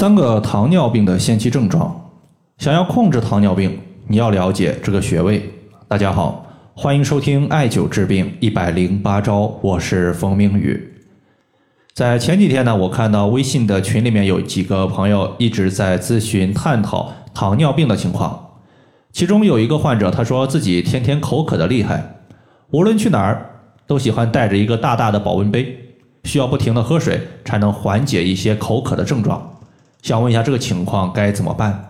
三个糖尿病的先期症状，想要控制糖尿病，你要了解这个穴位。大家好，欢迎收听艾灸治病一百零八招，我是冯明宇。在前几天呢，我看到微信的群里面有几个朋友一直在咨询探讨糖尿病的情况，其中有一个患者他说自己天天口渴的厉害，无论去哪儿都喜欢带着一个大大的保温杯，需要不停的喝水才能缓解一些口渴的症状。想问一下，这个情况该怎么办？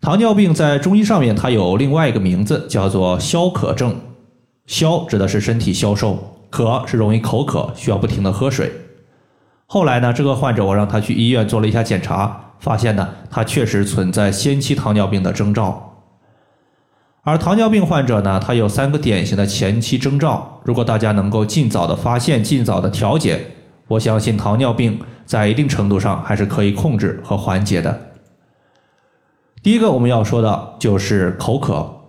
糖尿病在中医上面，它有另外一个名字，叫做消渴症。消指的是身体消瘦，渴是容易口渴，需要不停的喝水。后来呢，这个患者我让他去医院做了一下检查，发现呢，他确实存在先期糖尿病的征兆。而糖尿病患者呢，他有三个典型的前期征兆，如果大家能够尽早的发现，尽早的调节。我相信糖尿病在一定程度上还是可以控制和缓解的。第一个我们要说的就是口渴，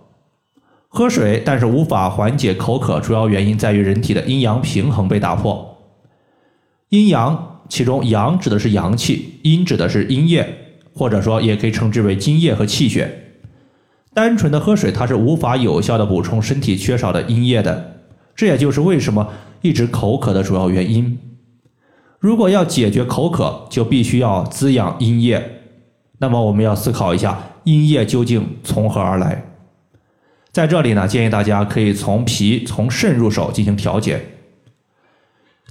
喝水但是无法缓解口渴，主要原因在于人体的阴阳平衡被打破。阴阳其中阳指的是阳气，阴指的是阴液，或者说也可以称之为津液和气血。单纯的喝水它是无法有效的补充身体缺少的阴液的，这也就是为什么一直口渴的主要原因。如果要解决口渴，就必须要滋养阴液。那么我们要思考一下，阴液究竟从何而来？在这里呢，建议大家可以从脾、从肾入手进行调节。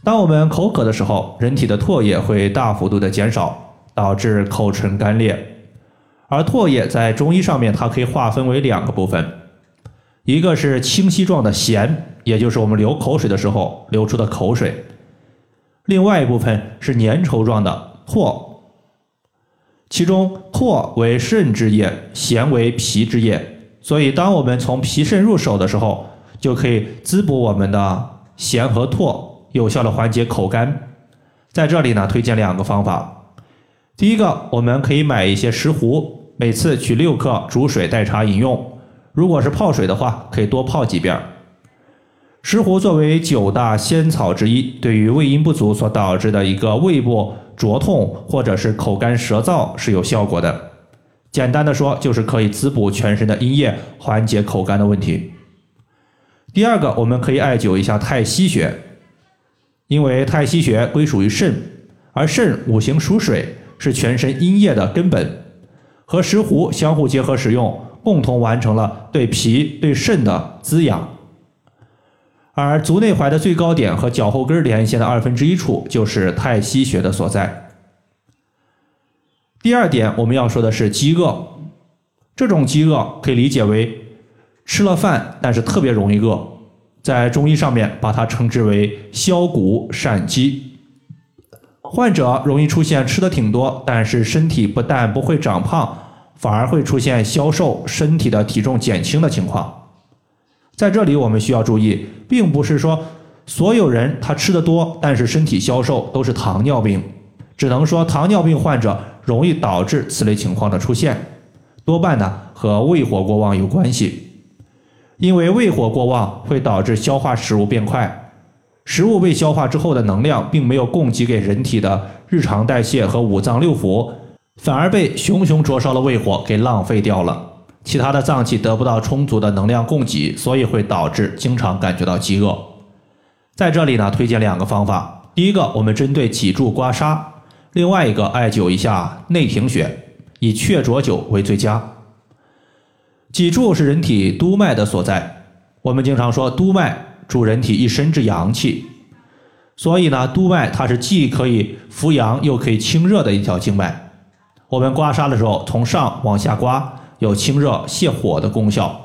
当我们口渴的时候，人体的唾液会大幅度的减少，导致口唇干裂。而唾液在中医上面，它可以划分为两个部分，一个是清晰状的涎，也就是我们流口水的时候流出的口水。另外一部分是粘稠状的唾，其中唾为肾之液，涎为脾之液，所以当我们从脾肾入手的时候，就可以滋补我们的涎和唾，有效的缓解口干。在这里呢，推荐两个方法。第一个，我们可以买一些石斛，每次取六克，煮水代茶饮用。如果是泡水的话，可以多泡几遍。石斛作为九大仙草之一，对于胃阴不足所导致的一个胃部灼痛或者是口干舌燥是有效果的。简单的说，就是可以滋补全身的阴液，缓解口干的问题。第二个，我们可以艾灸一下太溪穴，因为太溪穴归属于肾，而肾五行属水，是全身阴液的根本，和石斛相互结合使用，共同完成了对脾对肾的滋养。而足内踝的最高点和脚后跟连线的二分之一处就是太溪穴的所在。第二点，我们要说的是饥饿，这种饥饿可以理解为吃了饭，但是特别容易饿，在中医上面把它称之为消谷善饥。患者容易出现吃的挺多，但是身体不但不会长胖，反而会出现消瘦，身体的体重减轻的情况。在这里，我们需要注意，并不是说所有人他吃的多，但是身体消瘦都是糖尿病，只能说糖尿病患者容易导致此类情况的出现，多半呢和胃火过旺有关系，因为胃火过旺会导致消化食物变快，食物被消化之后的能量并没有供给给人体的日常代谢和五脏六腑，反而被熊熊灼烧的胃火给浪费掉了。其他的脏器得不到充足的能量供给，所以会导致经常感觉到饥饿。在这里呢，推荐两个方法：第一个，我们针对脊柱刮痧；另外一个，艾灸一下内庭穴，以雀啄灸为最佳。脊柱是人体督脉的所在，我们经常说督脉主人体一身之阳气，所以呢，督脉它是既可以扶阳又可以清热的一条经脉。我们刮痧的时候，从上往下刮。有清热泻火的功效，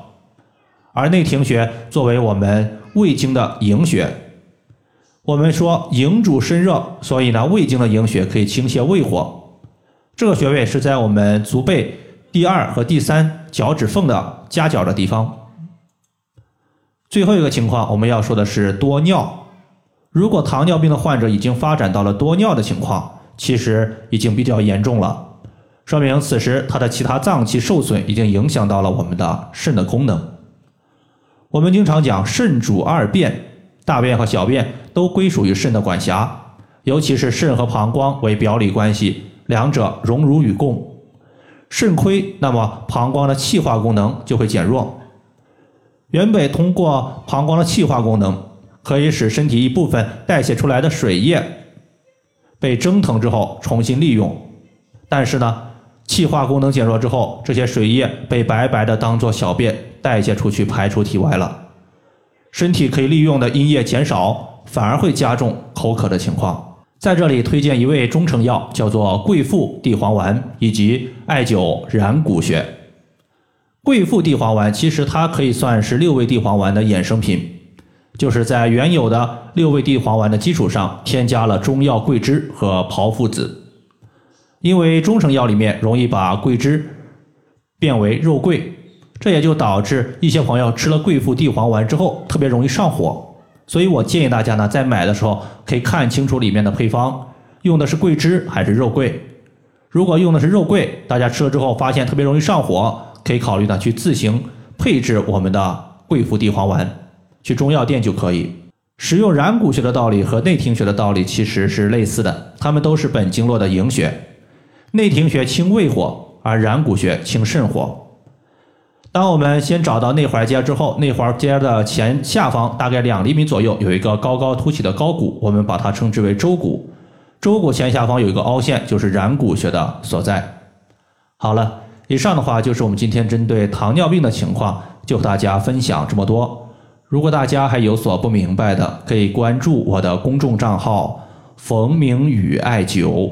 而内庭穴作为我们胃经的营穴，我们说营主身热，所以呢，胃经的营穴可以清泻胃火。这个穴位是在我们足背第二和第三脚趾缝的夹角的地方。最后一个情况，我们要说的是多尿。如果糖尿病的患者已经发展到了多尿的情况，其实已经比较严重了。说明此时他的其他脏器受损，已经影响到了我们的肾的功能。我们经常讲肾主二便，大便和小便都归属于肾的管辖，尤其是肾和膀胱为表里关系，两者荣辱与共。肾亏，那么膀胱的气化功能就会减弱。原本通过膀胱的气化功能，可以使身体一部分代谢出来的水液被蒸腾之后重新利用。但是呢，气化功能减弱之后，这些水液被白白的当做小便代谢出去，排出体外了。身体可以利用的阴液减少，反而会加重口渴的情况。在这里推荐一味中成药，叫做桂附地黄丸以及艾灸然谷穴。桂附地黄丸其实它可以算是六味地黄丸的衍生品，就是在原有的六味地黄丸的基础上，添加了中药桂枝和炮附子。因为中成药里面容易把桂枝变为肉桂，这也就导致一些朋友吃了桂附地黄丸之后特别容易上火。所以我建议大家呢，在买的时候可以看清楚里面的配方，用的是桂枝还是肉桂。如果用的是肉桂，大家吃了之后发现特别容易上火，可以考虑呢去自行配置我们的桂附地黄丸，去中药店就可以。使用然谷穴的道理和内庭穴的道理其实是类似的，它们都是本经络的营穴。内庭穴清胃火，而然谷穴清肾火。当我们先找到内踝尖之后，内踝尖的前下方大概两厘米左右有一个高高凸起的高骨，我们把它称之为舟骨。舟骨前下方有一个凹陷，就是然谷穴的所在。好了，以上的话就是我们今天针对糖尿病的情况，就和大家分享这么多。如果大家还有所不明白的，可以关注我的公众账号“冯明宇艾灸”，